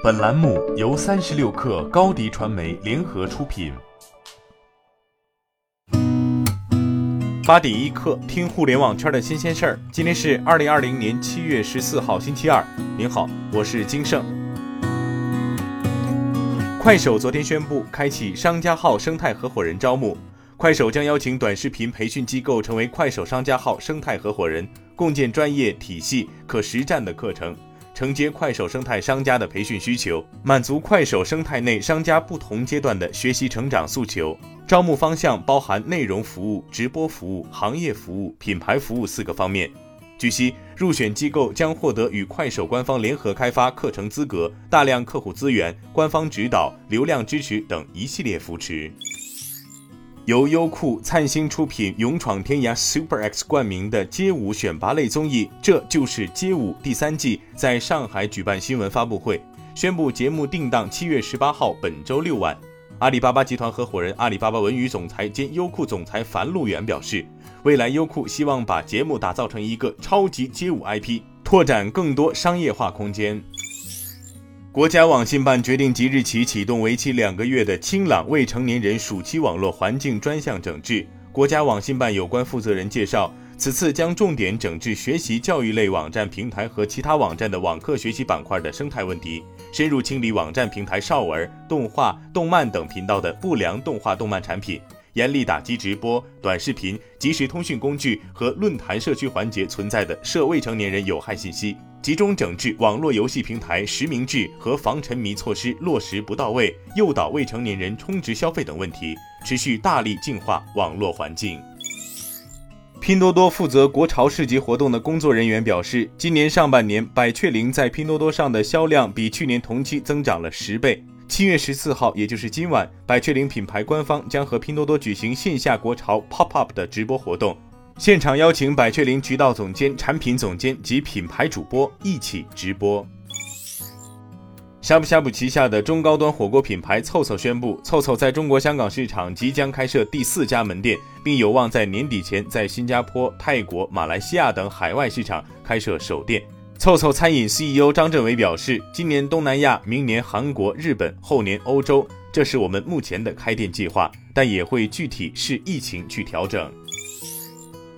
本栏目由三十六氪高低传媒联合出品。八点一刻，听互联网圈的新鲜事儿。今天是二零二零年七月十四号，星期二。您好，我是金盛。快手昨天宣布开启商家号生态合伙人招募，快手将邀请短视频培训机构成为快手商家号生态合伙人，共建专业体系、可实战的课程。承接快手生态商家的培训需求，满足快手生态内商家不同阶段的学习成长诉求。招募方向包含内容服务、直播服务、行业服务、品牌服务四个方面。据悉，入选机构将获得与快手官方联合开发课程资格、大量客户资源、官方指导、流量支持等一系列扶持。由优酷灿星出品、勇闯天涯 Super X 冠名的街舞选拔类综艺《这就是街舞》第三季在上海举办新闻发布会，宣布节目定档七月十八号，本周六晚。阿里巴巴集团合伙人、阿里巴巴文娱总裁兼优酷总裁樊路远表示，未来优酷希望把节目打造成一个超级街舞 IP，拓展更多商业化空间。国家网信办决定即日起启动为期两个月的“清朗未成年人暑期网络环境专项整治”。国家网信办有关负责人介绍，此次将重点整治学习教育类网站平台和其他网站的网课学习板块的生态问题，深入清理网站平台少儿、动画、动漫等频道的不良动画、动漫产品，严厉打击直播、短视频、即时通讯工具和论坛社区环节存在的涉未成年人有害信息。集中整治网络游戏平台实名制和防沉迷措施落实不到位，诱导未成年人充值消费等问题，持续大力净化网络环境。拼多多负责国潮市集活动的工作人员表示，今年上半年百雀羚在拼多多上的销量比去年同期增长了十倍。七月十四号，也就是今晚，百雀羚品牌官方将和拼多多举行线下国潮 Pop Up 的直播活动。现场邀请百雀羚渠道总监、产品总监及品牌主播一起直播。呷哺呷哺旗下的中高端火锅品牌凑凑宣布，凑凑在中国香港市场即将开设第四家门店，并有望在年底前在新加坡、泰国、马来西亚等海外市场开设首店。凑凑餐饮 CEO 张振伟表示，今年东南亚，明年韩国、日本，后年欧洲，这是我们目前的开店计划，但也会具体视疫情去调整。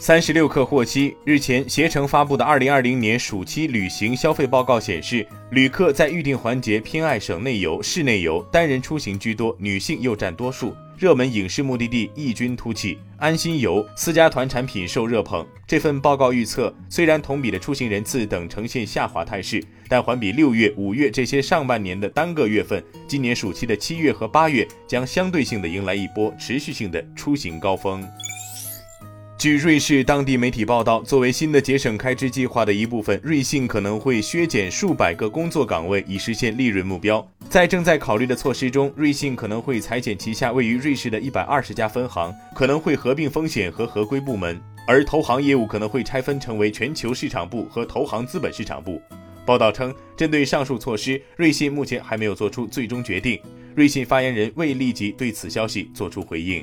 三十六氪获悉，日前携程发布的二零二零年暑期旅行消费报告显示，旅客在预订环节偏爱省内游、市内游，单人出行居多，女性又占多数。热门影视目的地异军突起，安心游、私家团产品受热捧。这份报告预测，虽然同比的出行人次等呈现下滑态势，但环比六月、五月这些上半年的单个月份，今年暑期的七月和八月将相对性的迎来一波持续性的出行高峰。据瑞士当地媒体报道，作为新的节省开支计划的一部分，瑞信可能会削减数百个工作岗位，以实现利润目标。在正在考虑的措施中，瑞信可能会裁减旗下位于瑞士的一百二十家分行，可能会合并风险和合规部门，而投行业务可能会拆分成为全球市场部和投行资本市场部。报道称，针对上述措施，瑞信目前还没有做出最终决定。瑞信发言人未立即对此消息做出回应。